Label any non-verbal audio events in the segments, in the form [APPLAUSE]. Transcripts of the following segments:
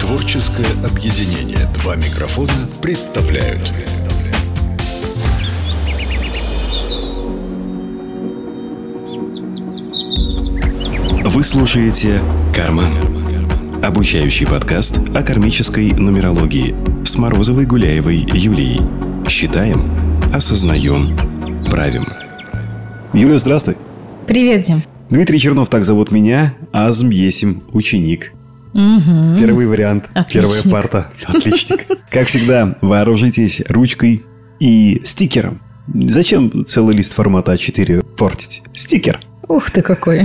Творческое объединение «Два микрофона» представляют Вы слушаете «Карман». Обучающий подкаст о кармической нумерологии с Морозовой Гуляевой Юлией. Считаем, осознаем, правим. Юля, здравствуй. Привет, Дим. Дмитрий Чернов так зовут меня, Азм Есим, ученик. Мгм. Первый вариант, Отличник. первая парта. Отличник. Как всегда, вооружитесь ручкой и стикером. Зачем целый лист формата А4 портить? Стикер. Ух ты какой.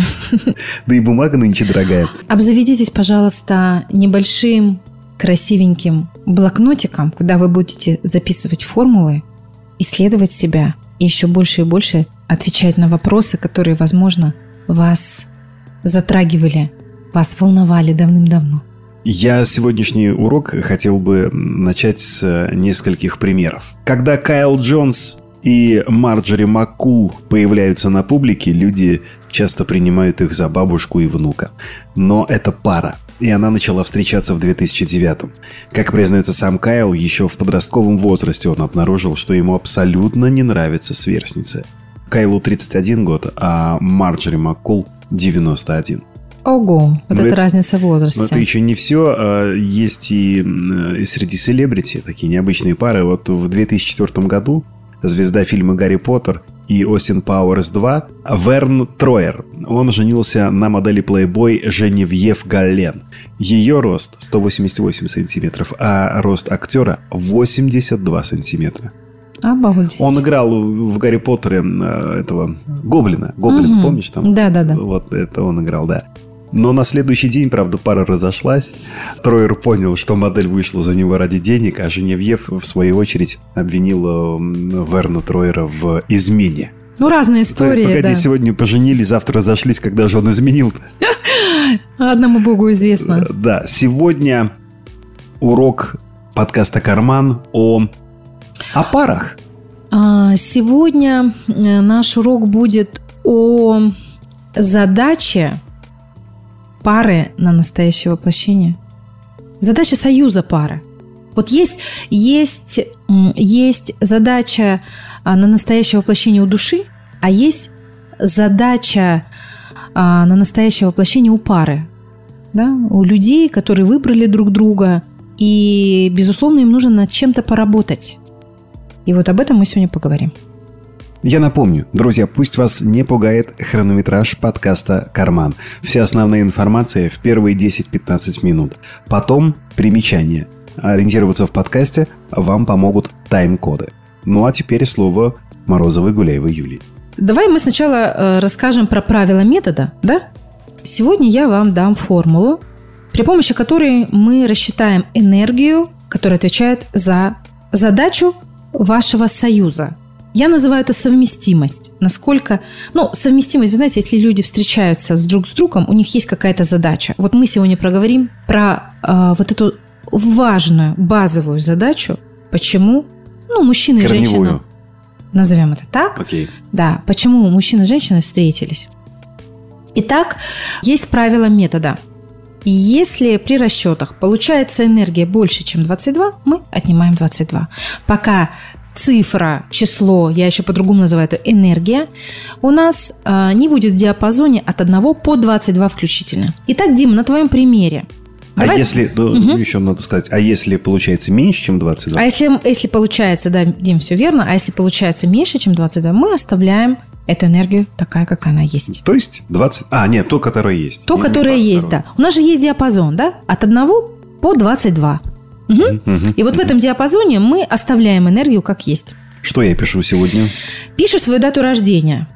Да и бумага нынче дорогая. Обзаведитесь, пожалуйста, небольшим красивеньким блокнотиком, куда вы будете записывать формулы, исследовать себя и еще больше и больше отвечать на вопросы, которые, возможно, вас затрагивали, вас волновали давным-давно. Я сегодняшний урок хотел бы начать с э, нескольких примеров. Когда Кайл Джонс и Марджори Маккул появляются на публике, люди часто принимают их за бабушку и внука. Но это пара. И она начала встречаться в 2009 Как признается сам Кайл, еще в подростковом возрасте он обнаружил, что ему абсолютно не нравится сверстница. Кайлу 31 год, а Марджори Маккул 91. Ого, вот Ну, это это- разница в возрасте. Но это еще не все. Есть и, м, и среди селебрити такие необычные пары. Вот в 2004 году звезда фильма «Гарри Поттер» и «Остин Пауэрс 2» Верн Троер. Он женился на модели Playboy Женевьев Галлен. Ее рост 188 сантиметров, а рост актера 82 сантиметра. Обалдеть. Он играл в Гарри Поттере э, этого Гоблина. Гоблин, Мгм. помнишь там? Да-да-да. Вот это он играл, да. Но на следующий день, правда, пара разошлась. Троер понял, что модель вышла за него ради денег, а Женевьев, в свою очередь, обвинил м, Верна Троера в измене. Ну, разные истории, Погоди, да. сегодня поженились, завтра разошлись, когда же он изменил [LAUGHS] Одному богу известно. Да, сегодня урок подкаста «Карман» о, о парах. А, Сегодня э, наш урок будет о задаче пары на настоящее воплощение. Задача союза пары. Вот есть, есть, есть задача а, на настоящее воплощение у души, а есть задача а, на настоящее воплощение у пары. Да? У людей, которые выбрали друг друга, и, безусловно, им нужно над чем-то поработать. И вот об этом мы сегодня поговорим. Я напомню, друзья, пусть вас не пугает хронометраж подкаста «Карман». Вся основная информация в первые 10-15 минут. Потом примечания. Ориентироваться в подкасте вам помогут тайм-коды. Ну а теперь слово Морозовой Гуляевой Юлии. Давай мы сначала э, расскажем про правила метода, да? Сегодня я вам дам формулу, при помощи которой мы рассчитаем энергию, которая отвечает за задачу вашего союза. Я называю это совместимость. Насколько... Ну, совместимость, вы знаете, если люди встречаются с друг с другом, у них есть какая-то задача. Вот мы сегодня проговорим про э, вот эту важную, базовую задачу, почему ну, мужчина и женщина... Назовем это так. Окей. Да, почему мужчина и женщина встретились. Итак, есть правило метода. Если при расчетах получается энергия больше, чем 22, мы отнимаем 22. Пока цифра, число, я еще по-другому называю это энергия, у нас а, не будет в диапазоне от 1 по 22 включительно. Итак, Дим, на твоем примере. А Давай- если, ну, Мгм. еще надо сказать, а если получается меньше, чем 22? А если, если получается, да, Дим, все верно, а если получается меньше, чем 22, мы оставляем эту энергию такая, как она есть. То есть 20... А, нет, то, которое есть. То, которое есть, 22. да. У нас же есть диапазон, да? От 1 по 22. Мгм. Мгм. И вот в этом диапазоне мы оставляем энергию как есть. Что я пишу сегодня? Пишешь свою дату рождения.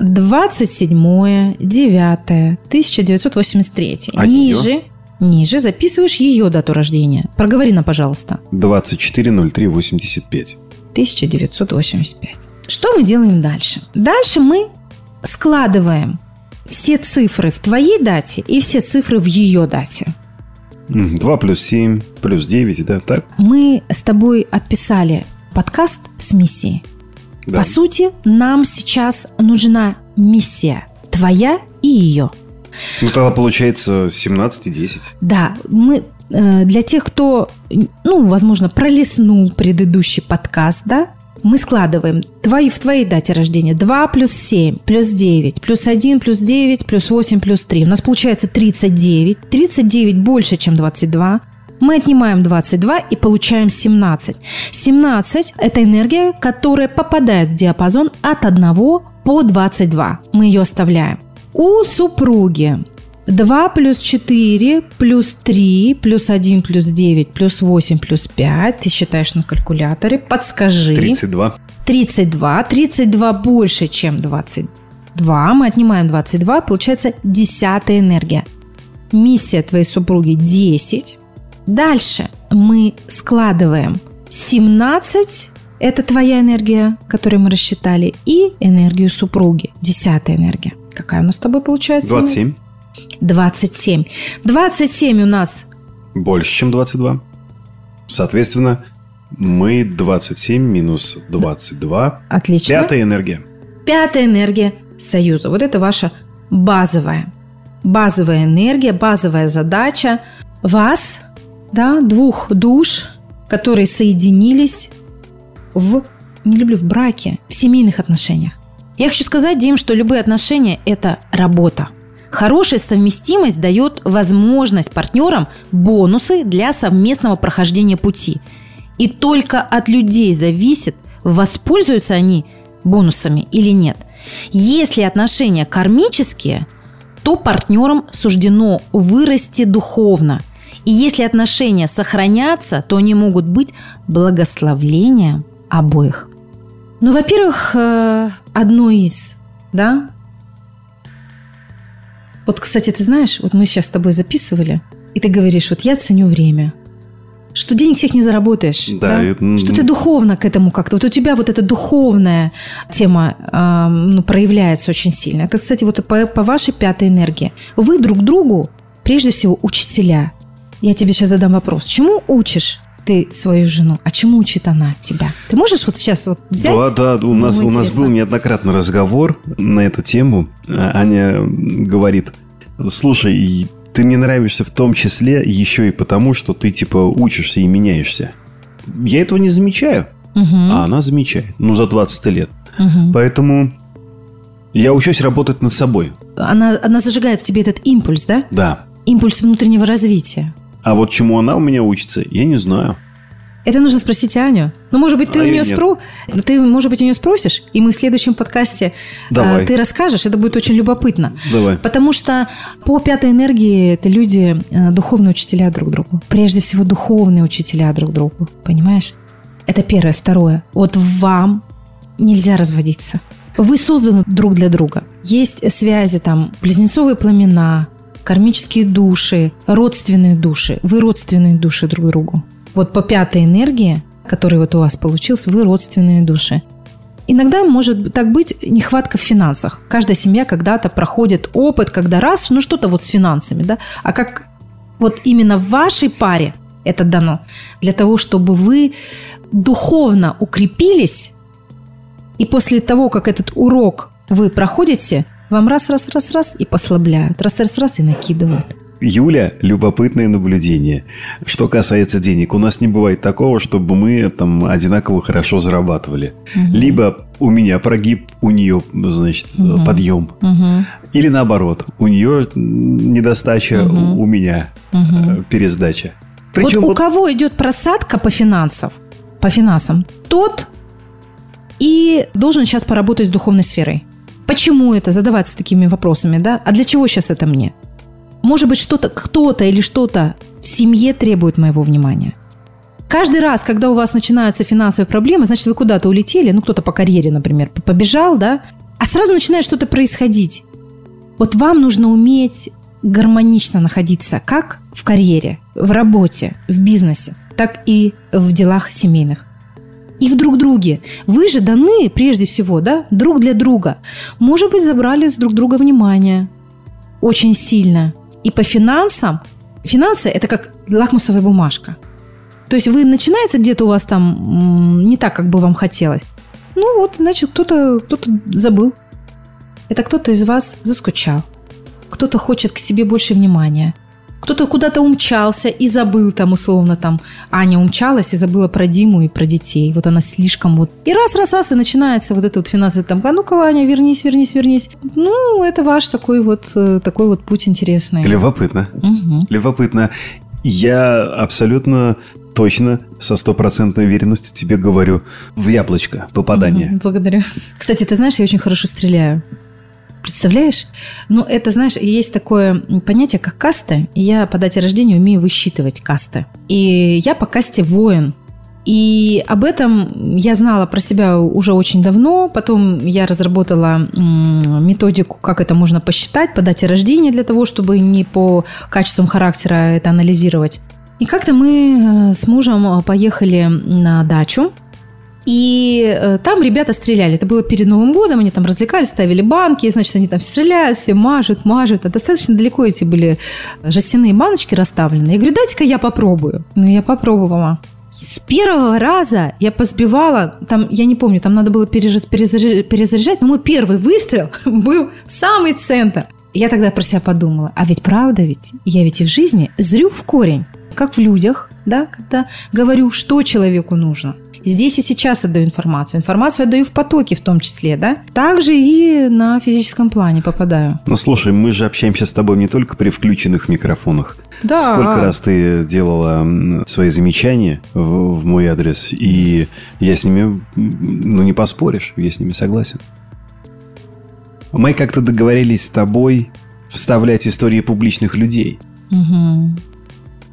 27 9 1983. А ниже, ниже записываешь ее дату рождения. Проговори нам, пожалуйста. 24.03.85. 1985. Что мы делаем дальше? Дальше мы складываем все цифры в твоей дате и все цифры в ее дате. М, 2 плюс 7, плюс 9, да, так? Мы с тобой отписали подкаст с миссией. Да. По сути, нам сейчас нужна миссия. Твоя и ее. Ну, тогда получается 17 и 10. Да, мы э, для тех, кто, ну, возможно, пролистнул предыдущий подкаст, да, мы складываем твои, в твоей дате рождения 2 плюс 7, плюс 9, плюс 1, плюс 9, плюс 8, плюс 3. У нас получается 39. 39 больше, чем 22. Мы отнимаем 22 и получаем 17. 17 – это энергия, которая попадает в диапазон от 1 по 22. Мы ее оставляем. У супруги 2 плюс 4 плюс 3 плюс 1 плюс 9 плюс 8 плюс 5. Ты считаешь на калькуляторе. Подскажи. 32. 32. 32 больше, чем 22. Мы отнимаем 22. Получается десятая энергия. Миссия твоей супруги 10. Дальше мы складываем 17 это твоя энергия, которую мы рассчитали, и энергию супруги, десятая энергия. Какая у нас с тобой получается? 27. 27. 27 у нас Больше, чем 22. Соответственно, мы 27 минус 22. отлично. Пятая энергия. Пятая энергия союза. Вот это ваша базовая. Базовая энергия, базовая задача вас, да, двух душ, которые соединились в, не люблю, в браке, в семейных отношениях. Я хочу сказать, Дим, что любые отношения – это работа. Хорошая совместимость дает возможность партнерам бонусы для совместного прохождения пути. И только от людей зависит, воспользуются они бонусами или нет. Если отношения кармические, то партнерам суждено вырасти духовно. И если отношения сохранятся, то они могут быть благословлением обоих. Ну, во-первых, э, одно из, да? Вот, кстати, ты знаешь, вот мы сейчас с тобой записывали, и ты говоришь, вот я ценю время, что денег всех не заработаешь, Да, да? это- что ты духовно к этому как-то, вот у тебя вот эта духовная тема а, ну, проявляется очень сильно. Это, кстати, вот по, по вашей пятой энергии. Вы друг другу, прежде всего, учителя. Я тебе сейчас задам вопрос. Чему учишь ты свою жену, а чему учит она тебя? Ты можешь вот сейчас вот взять? Да, да, у нас, Ну, у нас был неоднократный разговор на эту тему. А, Аня говорит, слушай, ты мне нравишься в том числе еще и потому, что ты типа учишься и меняешься. Я этого не замечаю, Мгм, а она замечает. Ну, за 20 лет. мгм. Поэтому я учусь работать над собой. Она, она зажигает в тебе этот импульс, да? Да. Импульс внутреннего развития. А вот чему она у меня учится, я не знаю. Это нужно спросить Аню. Ну, может быть, ты А у нее спро... ну, ты, может быть, у нее спросишь, и мы в следующем подкасте Давай. э, ты расскажешь. Это будет очень любопытно. Давай. Потому что по пятой энергии это люди э, духовные учителя друг другу. Прежде всего, духовные учителя друг другу. Понимаешь? Это первое. Второе. Вот вам нельзя разводиться. Вы созданы друг для друга. Есть связи там, близнецовые пламена, кармические души, родственные души. Вы родственные души друг другу. Вот по пятой энергии, которая вот у вас получилась, вы родственные души. Иногда может так быть нехватка в финансах. Каждая семья когда-то проходит опыт, когда раз, ну что-то вот с финансами, да, а как вот именно в вашей паре это дано для того, чтобы вы духовно укрепились, и после того, как этот урок вы проходите, вам раз-раз-раз-раз и послабляют, раз-раз-раз и накидывают. Юля, любопытное наблюдение. Что касается денег, у нас не бывает такого, чтобы мы там одинаково хорошо зарабатывали. Либо у меня прогиб, у нее, значит, подъем. Мгм. Или наоборот, у нее недостача, Мгм. у меня э, пересдача. Причем вот у вот- кого идет просадка по финансам, по финансам, тот и должен сейчас поработать с духовной сферой. Почему это? Задаваться такими вопросами, да? А для чего сейчас это мне? Может быть, что-то, кто-то или что-то в семье требует моего внимания. Каждый раз, когда у вас начинаются финансовые проблемы, значит, вы куда-то улетели, ну, кто-то по карьере, например, побежал, да, а сразу начинает что-то происходить. Вот вам нужно уметь гармонично находиться как в карьере, в работе, в бизнесе, так и в делах семейных. И в друг друге. Вы же даны, прежде всего, да, друг для друга. Может быть, забрали с друг друга внимание очень сильно. И по финансам, финансы – это как лакмусовая бумажка. То есть вы начинается где-то у вас там не так, как бы вам хотелось. Ну вот, значит, кто-то кто забыл. Это кто-то из вас заскучал. кто-то хочет к себе больше внимания, кто-то куда-то умчался и забыл там условно там Аня умчалась и забыла про Диму и про детей. Вот она слишком вот... И раз-раз-раз и начинается вот это вот финансовый там, а ну-ка, Аня, вернись, вернись, вернись. Ну, это ваш такой вот, э, такой вот путь интересный. Любопытно. Мгм. Любопытно. Я абсолютно точно, со стопроцентной уверенностью тебе говорю, в яблочко попадание. Благодарю. Кстати, ты знаешь, я очень хорошо стреляю. Представляешь? Ну, это, знаешь, есть такое понятие, как каста. Я по дате рождения умею высчитывать касты. И я по касте воин. И об этом я знала про себя уже очень давно. Потом я разработала методику, как это можно посчитать по дате рождения для того, чтобы не по качествам характера это анализировать. И как-то мы э, с мужем э, поехали на дачу. И э, там ребята стреляли. Это было перед Новым годом. Они там развлекались, ставили банки. Значит, они там стреляют, все мажут, мажут. А достаточно далеко эти были жестяные баночки расставлены. Я говорю, дайте-ка я попробую. Ну, я попробовала. С первого раза я позбивала, там, я не помню, там надо было перезаряжать, но мой первый выстрел [LAUGHS] был в самый центр. Я тогда про себя подумала, а ведь правда ведь, я ведь и в жизни зрю в корень, как в людях, да, когда говорю, что человеку нужно. Здесь и сейчас отдаю информацию. Информацию отдаю в потоке в том числе, да. Также и на физическом плане попадаю. Ну, слушай, мы же общаемся с тобой не только при включенных микрофонах. Да. Сколько раз ты делала свои замечания в, в мой адрес, и я с ними, ну, не поспоришь, я с ними согласен. Мы как-то договорились с тобой вставлять истории публичных людей. Мгм.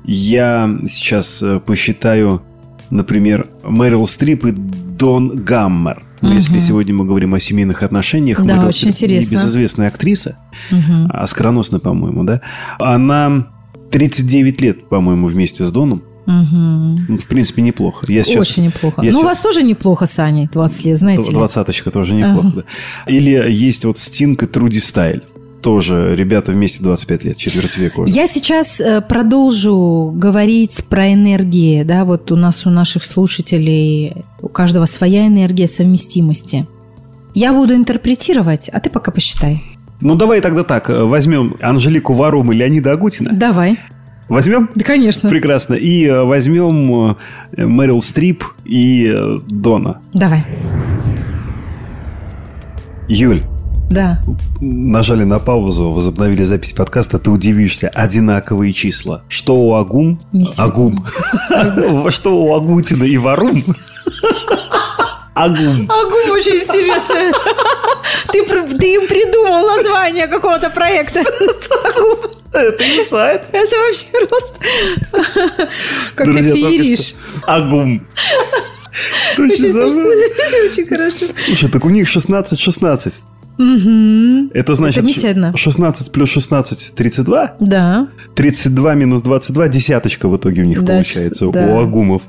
Я сейчас э, посчитаю, например, Мэрил Стрип и Дон Гаммер. Ну, Если сегодня мы говорим о семейных отношениях, Да, Мэрил очень Стрип интересно. небезызвестная актриса, Мгм. оскароносная, по-моему, да? Она 39 лет, по-моему, вместе с Доном. Ну, В принципе, неплохо. Я сейчас... Очень неплохо. я ну, у сейчас- вас тоже неплохо с Аней, 20 лет, знаете. Двадцаточка тоже неплохо, да. Или есть вот Стинг и Труди Стайль. Тоже ребята вместе 25 лет, четверть века уже. Я сейчас э, продолжу говорить про энергии, да, вот у нас у наших слушателей у каждого своя энергия совместимости. Я буду интерпретировать, а ты пока посчитай. Ну, давай тогда так. э, Возьмем Анжелику Варум и Леонида Агутина. Давай. Возьмем? Да, конечно. Прекрасно. И э, возьмем Мэрил Стрип и Дона. Давай. Юль, Да. нажали на паузу, возобновили запись подкаста, ты удивишься. Одинаковые числа. Что у Агум? Агум. [LAUGHS] Что у Агутина и Варум? Агум. Агум очень интересно. Ты, ты им придумал название какого-то проекта. Агум. Это не сайт. Это вообще просто... Как ты Друзья, только фееришь. Агум. Очень. Очень очень хорошо. Слушай, так у них 16-16. Это значит, одна. 16 плюс 16 – 32. Да. 32 минус 22 – десяточка в итоге у них Да, получается, да. у агумов.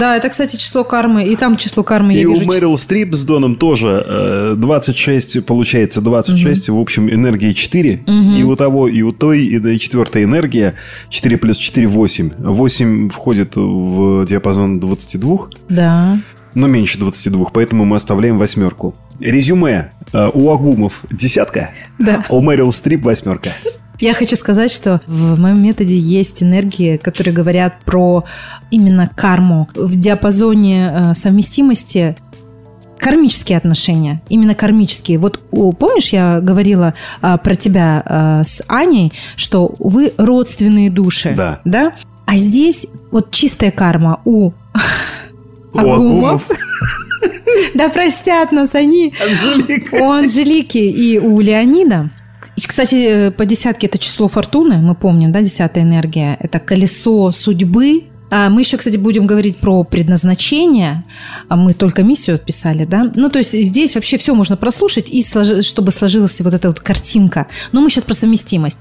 Да, это, кстати, число кармы. И там число кармы я И у вижу. Мэрил Стрип с Доном тоже э, 26, получается 26, в общем, энергии 4. И у того, и у той, и четвертая энергия 4 плюс 4 – 8. 8 входит в диапазон 22, Да. но меньше 22, поэтому мы оставляем восьмерку. Резюме. Э, У агумов десятка, Да. а у Мэрил Стрип восьмерка. Я хочу сказать, что в моем методе есть энергии, которые говорят про именно карму. В диапазоне э, совместимости кармические отношения, именно кармические. Вот помнишь, я говорила а, про тебя а, с Аней, что вы родственные души, Да. да? А здесь вот чистая карма У агумов. Да простят нас они. Анжелика. У Анжелики и у Леонида. Кстати, по десятке это число фортуны, мы помним, да, десятая энергия. Это колесо судьбы. А мы еще, кстати, будем говорить про предназначение. А мы только миссию отписали, да? Ну, то есть здесь вообще все можно прослушать, и сложи- чтобы сложилась вот эта вот картинка. Но мы сейчас про совместимость.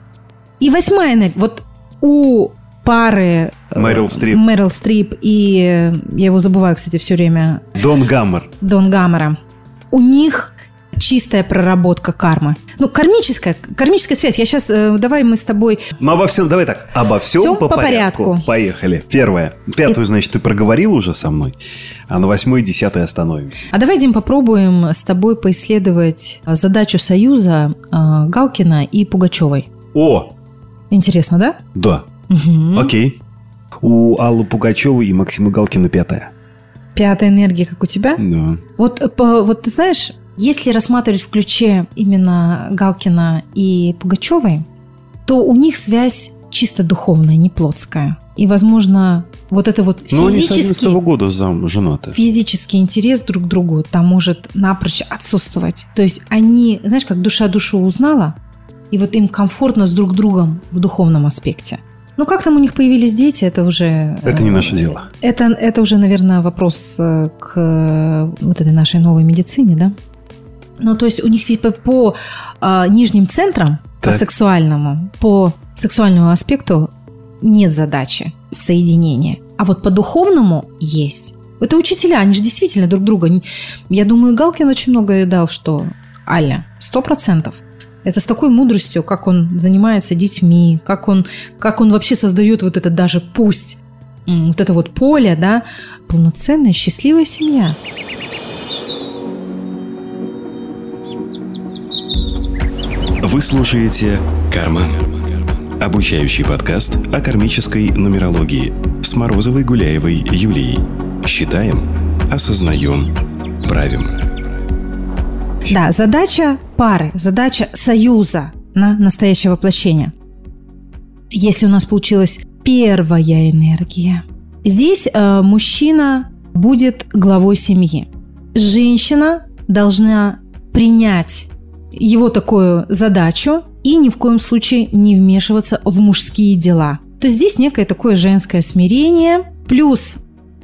И восьмая энергия. Вот у пары... э, Мэрил Стрип. Мэрил Стрип и... э, Я его забываю, кстати, все время. Дон Гаммер. Дон Гаммера. У них чистая проработка кармы. Ну, кармическая, кармическая связь. Я сейчас, давай мы с тобой... Ну, обо всем, давай так, обо всем, Всем по, по порядку. порядку. Поехали. Первое. Пятую, значит, ты проговорил уже со мной, а на восьмой и десятой остановимся. А давай, Дим, попробуем с тобой поисследовать задачу союза а, Галкина и Пугачевой. О, Интересно, да? да, Окей. У Аллы Пугачевой и Максима Галкина пятая. Пятая энергия, как у тебя? Да. Вот, по- вот ты знаешь, если рассматривать в ключе именно Галкина и Пугачевой, то у них связь чисто духовная, не плотская. И, возможно, вот это вот Ну, они с физический, 11 года зам женаты. физический интерес друг к другу там может напрочь отсутствовать. То есть они, знаешь, как душа душу узнала, и вот им комфортно с друг другом в духовном аспекте. Ну, как там у них появились дети, это уже... Это не э, наше дело. Это, это уже, наверное, вопрос э, к э, вот этой нашей новой медицине, да? Ну, то есть у них ведь по, по, а, нижним центрам, по Так. сексуальному, по сексуальному аспекту нет задачи в соединении. А вот по духовному есть. Это учителя, они же действительно друг друга... Я думаю, Галкин очень многое дал, что Аля, сто процентов. Это с такой мудростью, как он занимается детьми, как он, как он вообще создает вот это даже пусть вот это вот поле, да, полноценная, счастливая семья. Вы слушаете «Карман». Обучающий подкаст о кармической нумерологии с Морозовой Гуляевой Юлией. Считаем, осознаем, правим. Да, задача пары, задача союза на настоящее воплощение. Если у нас получилась первая энергия, здесь э, мужчина будет главой семьи. Женщина должна принять его такую задачу и ни в коем случае не вмешиваться в мужские дела. То есть здесь некое такое женское смирение, плюс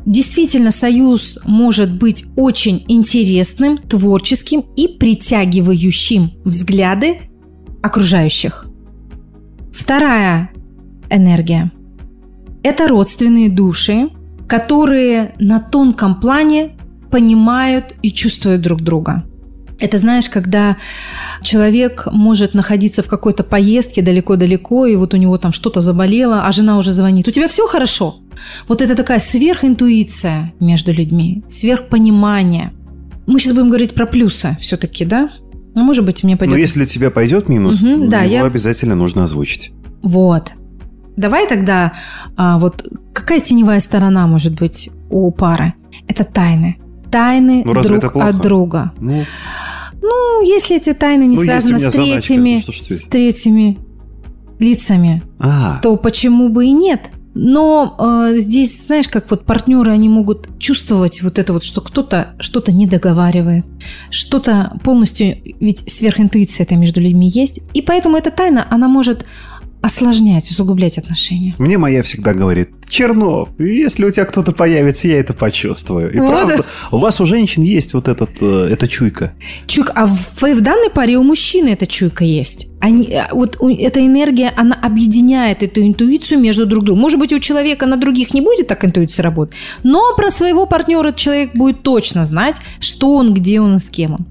Действительно, союз может быть очень интересным, творческим и притягивающим взгляды окружающих. Вторая энергия – это родственные души, которые на тонком плане понимают и чувствуют друг друга. Это знаешь, когда человек может находиться в какой-то поездке далеко-далеко, и вот у него там что-то заболело, а жена уже звонит. У тебя все хорошо? Вот это такая сверхинтуиция между людьми, сверхпонимание. Мы сейчас будем говорить про плюсы все-таки, да? Ну, может быть, мне пойдет... Но если тебе пойдет минус, то да, его я- обязательно нужно озвучить. Вот. Давай тогда, а, вот какая теневая сторона может быть у пары? Это тайны. Тайны Ну, друг это плохо? от друга. Ну, Ну, если эти тайны не Ну, связаны с третьими, теперь? с третьими лицами, а, то почему бы и нет? Но э, здесь, знаешь, как вот партнеры, они могут чувствовать вот это вот, что кто-то что-то не договаривает, что-то полностью, ведь сверхинтуиция это между людьми есть, и поэтому эта тайна, она может осложнять, усугублять отношения. мне моя всегда говорит, Чернов, если у тебя кто-то появится, я это почувствую. И Вот. правда, у вас у женщин есть вот этот, э, эта чуйка. Чуйка, а в, в данной паре у мужчины эта чуйка есть. Они, а, вот у- эта энергия, она объединяет эту интуицию между друг другом. Может быть, у человека на других не будет так интуиция работать, но про своего партнера человек будет точно знать, что он, где он и с кем он.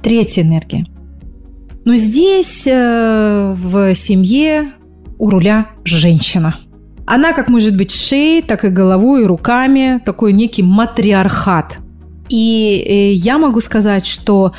Третья энергия. Но здесь э, в семье у руля женщина. Она как может быть шеей, так и головой, и руками. Такой некий матриархат. И э, я могу сказать, что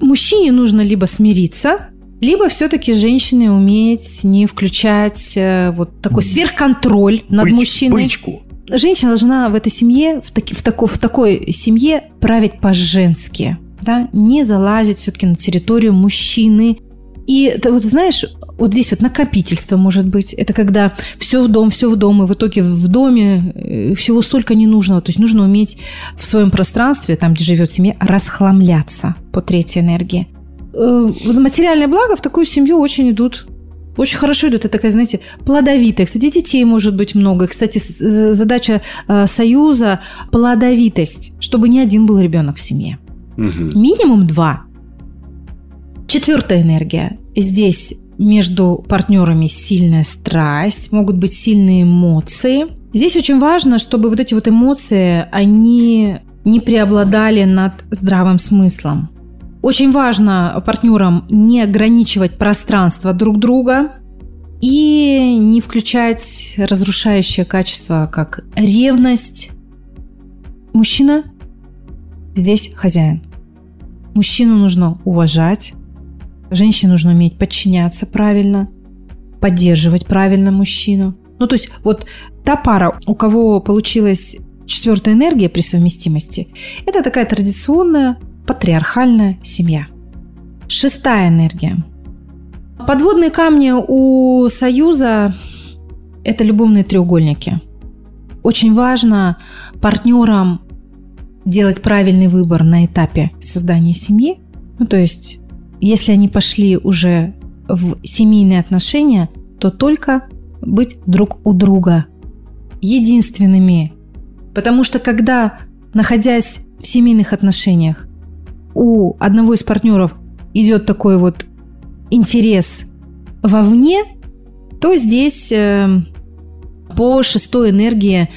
мужчине нужно либо смириться, либо все-таки женщине уметь не включать э, вот такой сверхконтроль над Быч- мужчиной. Бычку. Женщина должна в этой семье, в, таки- в, тако- в такой семье править по-женски, да, не залазить все-таки на территорию мужчины. И это вот знаешь, вот здесь вот накопительство может быть. Это когда все в дом, все в дом, и в итоге в доме э, всего столько ненужного. То есть нужно уметь в своем пространстве, там, где живет семья, расхламляться по третьей энергии. Э, вот Материальное благо в такую семью очень идут очень хорошо идут. Это такая, знаете, плодовитая. Кстати, детей может быть много. Кстати, э, задача союза – плодовитость, чтобы не один был ребенок в семье. Мгм. Минимум два. Четвертая энергия. Здесь между партнерами сильная страсть, могут быть сильные эмоции. Здесь очень важно, чтобы вот эти вот эмоции, они не преобладали над здравым смыслом. Очень важно партнерам не ограничивать пространство друг друга и не включать разрушающее качество, как ревность. Мужчина здесь хозяин. Мужчину нужно уважать, Женщине нужно уметь подчиняться правильно, поддерживать правильно мужчину. Ну, то есть вот та пара, у кого получилась четвертая энергия при совместимости, это такая традиционная патриархальная семья. Шестая энергия. Подводные камни у Союза – это любовные треугольники. Очень важно партнерам делать правильный выбор на этапе создания семьи. Ну, то есть, если они пошли уже в семейные отношения, то только быть друг у друга единственными. Потому что когда, находясь в семейных отношениях, у одного из партнеров идет такой вот интерес вовне, то здесь э, по шестой энергии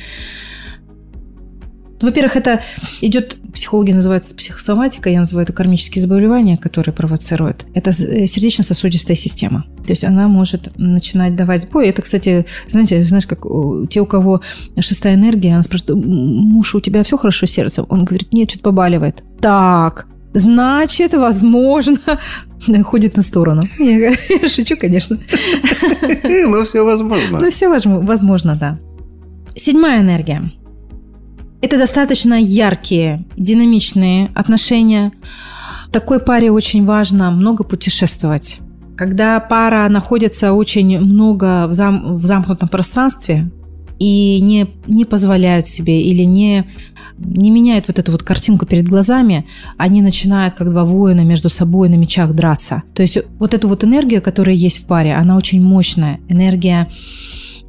во-первых, это идет, психологи называют это психосоматика, я называю это кармические заболевания, которые провоцируют. Это э, сердечно-сосудистая система. То есть она может начинать давать бой. Это, кстати, знаете, знаешь, как те, у кого шестая энергия, она спрашивает, муж, у тебя все хорошо с сердцем? Он говорит, нет, что-то побаливает. Так, значит, возможно, [LAUGHS] ходит на сторону. Я, [LAUGHS] шучу, конечно. [LAUGHS] Ну, все возможно. Ну, все возможно, да. Седьмая энергия. Это достаточно яркие, динамичные отношения. Такой паре очень важно много путешествовать. Когда пара находится очень много в, зам, в замкнутом пространстве и не, не позволяют себе или не, не меняют вот эту вот картинку перед глазами, они начинают как два воина между собой на мечах драться. То есть вот эту вот энергию, которая есть в паре, она очень мощная. Энергия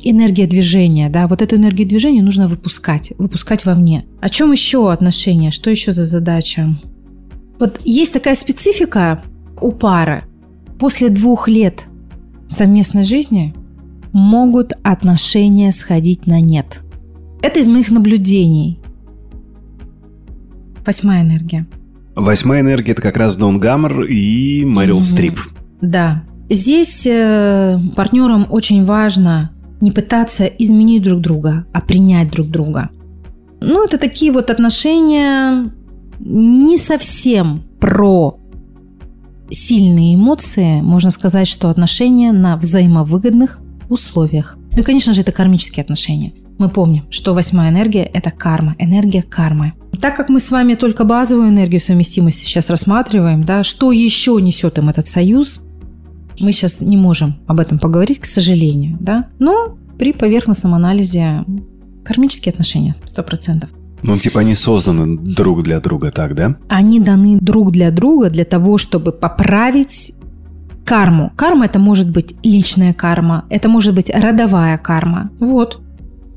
энергия движения, да, вот эту энергию движения нужно выпускать, выпускать вовне. О чем еще отношения? Что еще за задача? Вот есть такая специфика у пары. После двух лет совместной жизни могут отношения сходить на нет. Это из моих наблюдений. Восьмая энергия. Восьмая энергия – это как раз Дон Гаммер и Мэрил mm-hmm. Стрип. Да. Здесь э, партнерам очень важно не пытаться изменить друг друга, а принять друг друга. Ну, это такие вот отношения не совсем про сильные эмоции. Можно сказать, что отношения на взаимовыгодных условиях. Ну и, конечно же, это кармические отношения. Мы помним, что восьмая энергия – это карма, энергия кармы. Так как мы с вами только базовую энергию совместимости сейчас рассматриваем, да, что еще несет им этот союз, мы сейчас не можем об этом поговорить, к сожалению, да. Но при поверхностном анализе кармические отношения, сто процентов. Ну, типа они созданы друг для друга, так, да? Они даны друг для друга для того, чтобы поправить карму. Карма это может быть личная карма, это может быть родовая карма. Вот.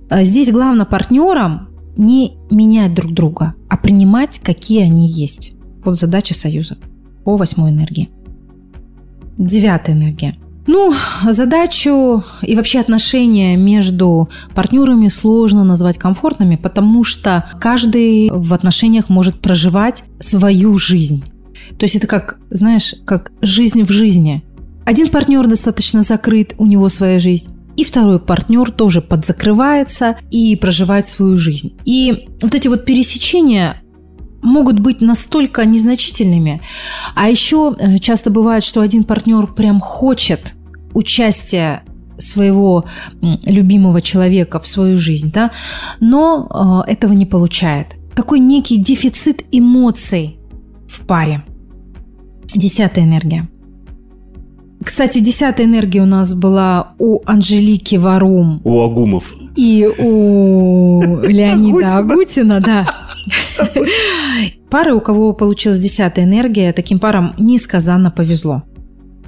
А здесь главное партнерам не менять друг друга, а принимать, какие они есть. Вот задача союза по восьмой энергии. Девятая энергия. Ну, задачу и вообще отношения между партнерами сложно назвать комфортными, потому что каждый в отношениях может проживать свою жизнь. То есть это как, знаешь, как жизнь в жизни. Один партнер достаточно закрыт, у него своя жизнь. И второй партнер тоже подзакрывается и проживает свою жизнь. И вот эти вот пересечения, могут быть настолько незначительными. А еще э, часто бывает, что один партнер прям хочет участия своего любимого человека в свою жизнь, да, но э, этого не получает. Такой некий дефицит эмоций в паре. Десятая энергия. Кстати, десятая энергия у нас была у Анжелики Варум. У Агумов. И у [LAUGHS] Леонида Агутина, да. Пары, у кого получилась десятая энергия, таким парам несказанно повезло.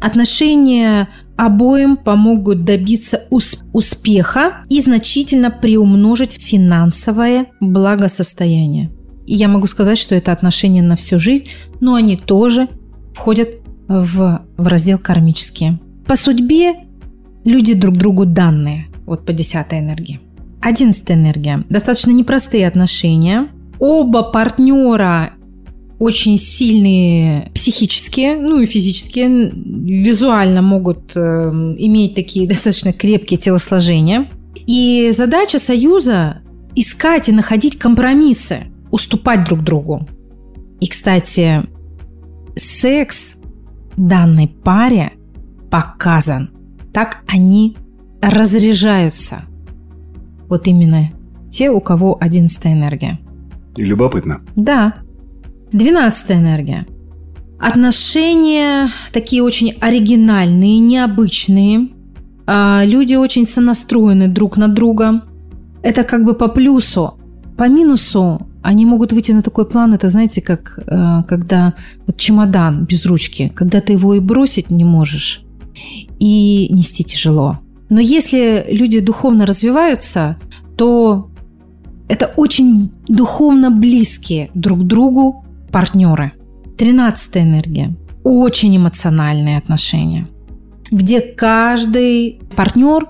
Отношения обоим помогут добиться успеха и значительно приумножить финансовое благосостояние. И я могу сказать, что это отношения на всю жизнь, но они тоже входят в, в раздел кармические. По судьбе люди друг другу данные, вот по десятой энергии. Одиннадцатая энергия. Достаточно непростые отношения. Оба партнера очень сильные психические, ну и физические, визуально могут э, иметь такие [LAUGHS] достаточно крепкие телосложения. И задача союза искать и находить компромиссы, уступать друг другу. И, кстати, секс данной паре показан. Так они разряжаются. Вот именно те, у кого одиннадцатая энергия. И любопытно. Да. Двенадцатая энергия. Отношения такие очень оригинальные, необычные. А, Люди очень сонастроены друг на друга. Это как бы по плюсу. По минусу они могут выйти на такой план, это знаете, как э, когда вот чемодан без ручки, когда ты его и бросить не можешь, и нести тяжело. Но если люди духовно развиваются, то это очень духовно близкие друг другу партнеры. Тринадцатая энергия. Очень эмоциональные отношения, где каждый партнер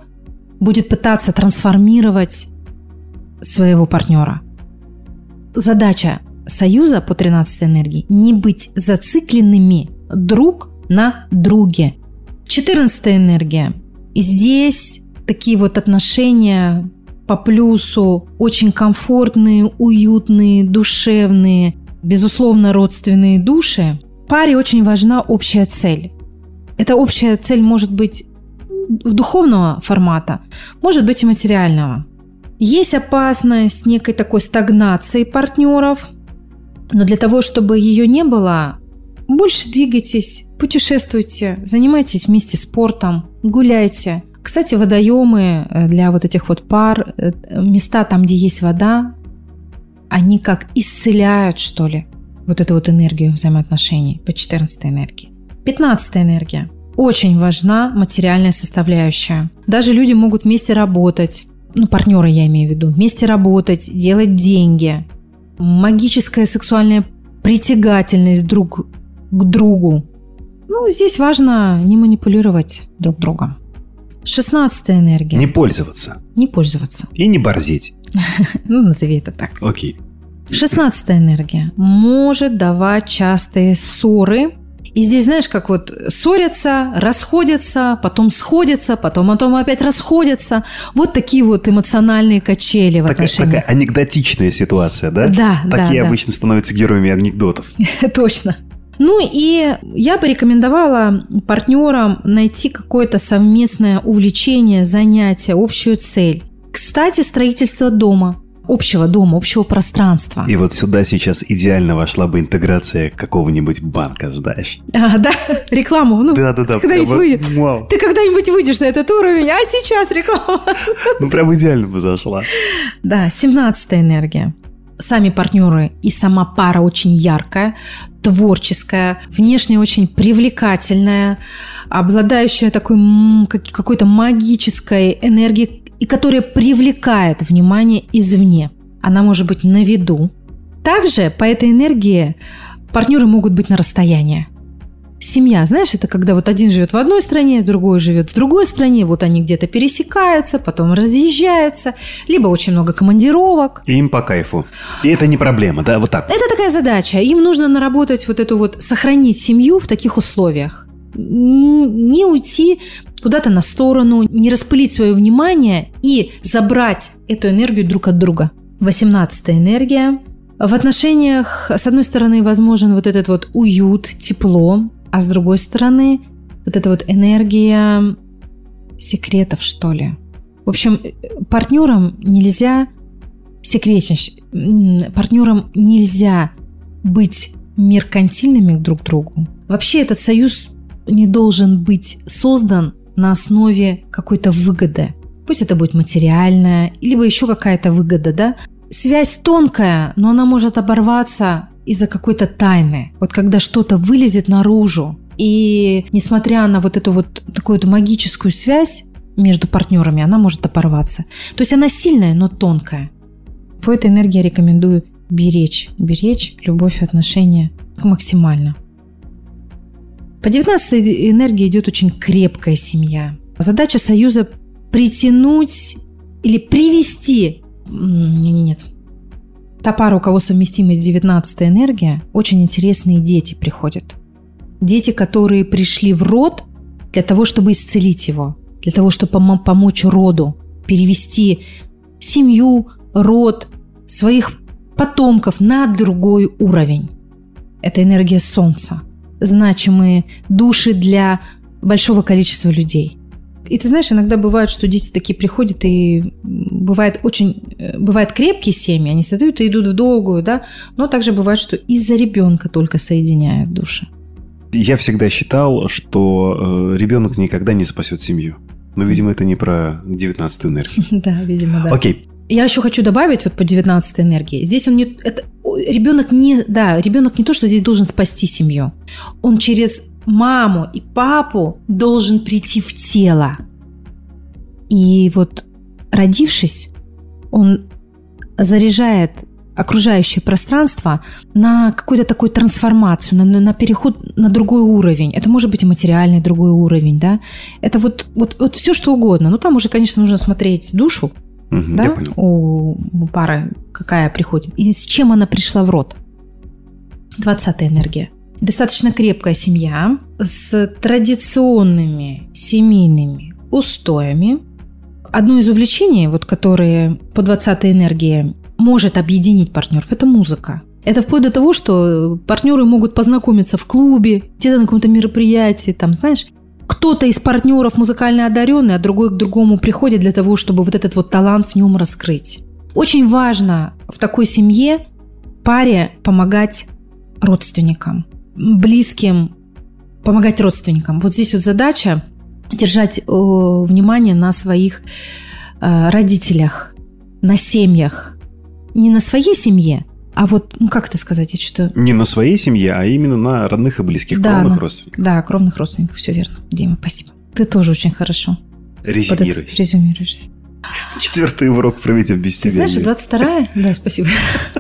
будет пытаться трансформировать своего партнера. Задача союза по 13 энергии – не быть зацикленными друг на друге. 14 энергия. И здесь такие вот отношения по плюсу, очень комфортные, уютные, душевные, безусловно, родственные души. Паре очень важна общая цель. Эта общая цель может быть в духовного формата, может быть и материального. Есть опасность некой такой стагнации партнеров, но для того, чтобы ее не было, больше двигайтесь, путешествуйте, занимайтесь вместе спортом, гуляйте. Кстати, водоемы э, для вот этих вот пар, э, места там, где есть вода, они как исцеляют, что ли, вот эту вот энергию взаимоотношений по 14 энергии. 15 энергия. Очень важна материальная составляющая. Даже люди могут вместе работать, ну, партнеры я имею в виду, вместе работать, делать деньги. Магическая сексуальная притягательность друг к другу. Ну, здесь важно не манипулировать друг другом. Шестнадцатая энергия. Не пользоваться. Не пользоваться. И не борзеть. [LAUGHS] Ну, назови это так. Окей. Шестнадцатая энергия может давать частые ссоры. И здесь, знаешь, как вот ссорятся, расходятся, потом сходятся, потом, потом опять расходятся. Вот такие вот эмоциональные качели в Такая, отношениях. такая анекдотичная ситуация, да? Да, да, Такие да. обычно становятся героями анекдотов. [LAUGHS] Точно. Ну и я бы рекомендовала партнерам найти какое-то совместное увлечение, занятие, общую цель. Кстати, строительство дома, общего дома, общего пространства. И вот сюда сейчас идеально вошла бы интеграция какого-нибудь банка, знаешь. А, да, рекламу. Ну, Да-да-да. когда-нибудь прямо- выйдет. Вау. Ты когда-нибудь выйдешь на этот уровень, а сейчас реклама. Ну, прям идеально бы зашла. Да, 17 энергия. Сами партнеры и сама пара очень яркая, творческая, внешне очень привлекательная, обладающая такой какой-то магической энергией, и которая привлекает внимание извне. Она может быть на виду. Также по этой энергии партнеры могут быть на расстоянии. Семья, знаешь, это когда вот один живет в одной стране, другой живет в другой стране, вот они где-то пересекаются, потом разъезжаются, либо очень много командировок. И им по кайфу. И это не проблема, да? Вот так. Это такая задача. Им нужно наработать вот эту вот, сохранить семью в таких условиях. Не уйти куда-то на сторону, не распылить свое внимание и забрать эту энергию друг от друга. 18 энергия. В отношениях, с одной стороны, возможен вот этот вот уют, тепло, а с другой стороны, вот эта вот энергия секретов, что ли. В общем, партнерам нельзя секретничать, партнерам нельзя быть меркантильными друг к другу. Вообще этот союз не должен быть создан на основе какой-то выгоды. Пусть это будет материальная, либо еще какая-то выгода, да? Связь тонкая, но она может оборваться из-за какой-то тайны. Вот когда что-то вылезет наружу, и несмотря на вот эту вот такую вот магическую связь между партнерами, она может оборваться. То есть она сильная, но тонкая. По этой энергии я рекомендую беречь, беречь любовь и отношения максимально. По 19 энергии идет очень крепкая семья. Задача союза притянуть или привести... м, Не, не, нет. Та пара, у кого совместимость 19 энергия, очень интересные дети приходят. Дети, которые пришли в род для того, чтобы исцелить его, для того, чтобы помо- помочь роду, перевести семью, род, своих потомков на другой уровень. Это энергия Солнца. значимые души для большого количества людей. И ты знаешь, иногда бывает, что дети такие приходят и бывает очень, э, бывает крепкие семьи, они создают и идут в долгую, да, но также бывает, что из-за ребенка только соединяют души. Я всегда считал, что э, ребенок никогда не спасет семью. Но, видимо, это не про 19 энергию. [LAUGHS] Да, видимо, да. Окей. Я еще хочу добавить вот по 19 энергии. Здесь он не... Это, ребенок не... Да, ребенок не то, что здесь должен спасти семью. Он через маму и папу должен прийти в тело. И вот родившись, он заряжает окружающее пространство на какую-то такую трансформацию, на, на переход на другой уровень. Это может быть и материальный другой уровень, да. Это вот, вот, вот все что угодно. Ну, там уже, конечно, нужно смотреть душу, Мгм, да, у, у пары, какая приходит. И с чем она пришла в род. 20 энергия. Достаточно крепкая семья с традиционными семейными устоями. Одно из увлечений, вот, которые по 20 энергии может объединить партнеров, это музыка. Это вплоть до того, что партнеры могут познакомиться в клубе, где-то на каком-то мероприятии, там, знаешь, кто-то из партнеров музыкально одаренный, а другой к другому приходит для того, чтобы вот этот вот талант в нем раскрыть. Очень важно в такой семье паре помогать родственникам, близким, помогать родственникам. Вот здесь вот задача держать э, внимание на своих э, родителях, на семьях. Не на своей семье, а вот, ну как это сказать, я что-то... Не на своей семье, а именно на родных и близких, Да, кровных на- родственников. Да, кровных родственников, все верно. Дима, спасибо. Ты тоже очень хорошо это Резюмируй. резюмируешь. Четвертый урок проведем без Ты тебя. знаешь, Юль. 22-я... Да, спасибо. [LAUGHS]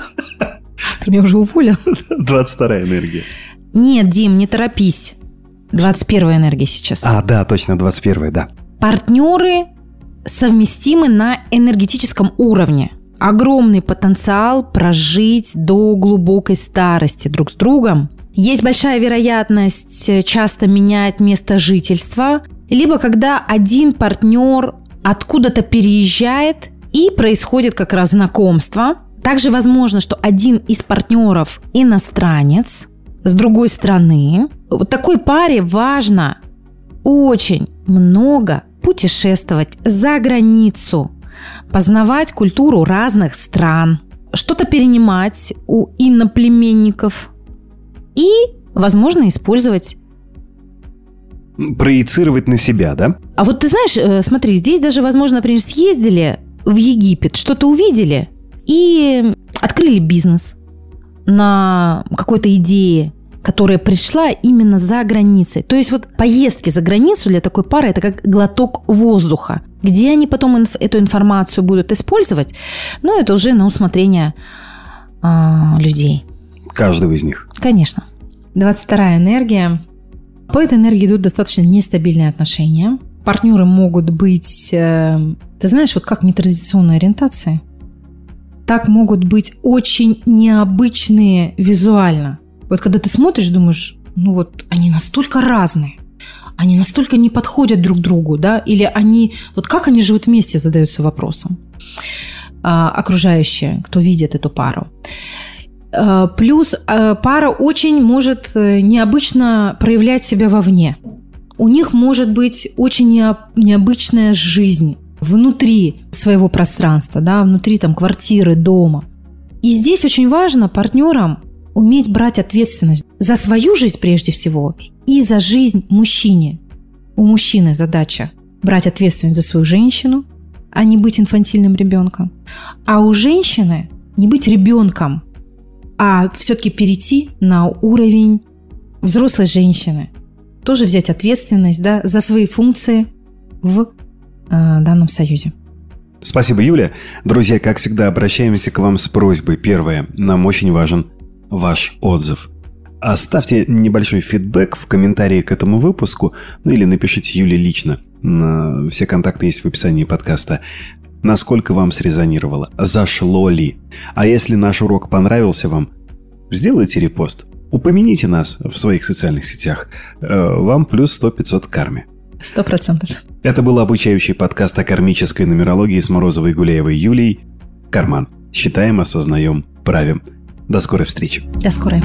Ты меня уже уволил. 22 энергия. Нет, Дим, не торопись. 21 энергия сейчас. А, да, точно, 21 да. Партнеры совместимы на энергетическом уровне. Огромный потенциал прожить до глубокой старости друг с другом. Есть большая вероятность э, часто менять место жительства, либо когда один партнер откуда-то переезжает и происходит как раз знакомство. Также возможно, что один из партнеров иностранец с другой стороны. Вот такой паре важно очень много путешествовать за границу, познавать культуру разных стран, что-то перенимать у иноплеменников и, возможно, использовать. Проецировать на себя, да? А вот ты знаешь, э, смотри, здесь даже, возможно, например, съездили в Египет, что-то увидели и открыли бизнес на какой-то идее, которая пришла именно за границей. То есть вот поездки за границу для такой пары это как глоток воздуха. Где они потом инф- эту информацию будут использовать, ну, это уже на усмотрение а, людей. Каждого из них. Конечно. 22 энергия. По этой энергии идут достаточно нестабильные отношения. Партнеры могут быть, э, ты знаешь, вот как нетрадиционной ориентации, так могут быть очень необычные визуально. Вот когда ты смотришь, думаешь, ну вот они настолько разные, они настолько не подходят друг другу, да, или они, вот как они живут вместе, задаются вопросом а, окружающие, кто видит эту пару. Э, Плюс э, пара очень может э, необычно проявлять себя вовне. У них может быть очень нео- необычная жизнь внутри своего пространства, да, внутри там квартиры, дома. И здесь очень важно партнерам уметь брать ответственность за свою жизнь прежде всего и за жизнь мужчине. У мужчины задача брать ответственность за свою женщину, а не быть инфантильным ребенком. А у женщины не быть ребенком, а все-таки перейти на уровень взрослой женщины. Тоже взять ответственность да, за свои функции в э, данном союзе. Спасибо, Юля. Друзья, как всегда, обращаемся к вам с просьбой. Первое. Нам очень важен ваш отзыв. Оставьте небольшой фидбэк в комментарии к этому выпуску, ну или напишите Юле лично. Все контакты есть в описании подкаста. Насколько вам срезонировало? Зашло ли? А если наш урок понравился вам, сделайте репост. Упомяните нас в своих социальных сетях. Э, Вам плюс 100-500 карме. Сто процентов. Это был обучающий подкаст о кармической нумерологии с Морозовой Гуляевой Юлией. Карман. Считаем, осознаем, правим. До скорой встречи. До скорой.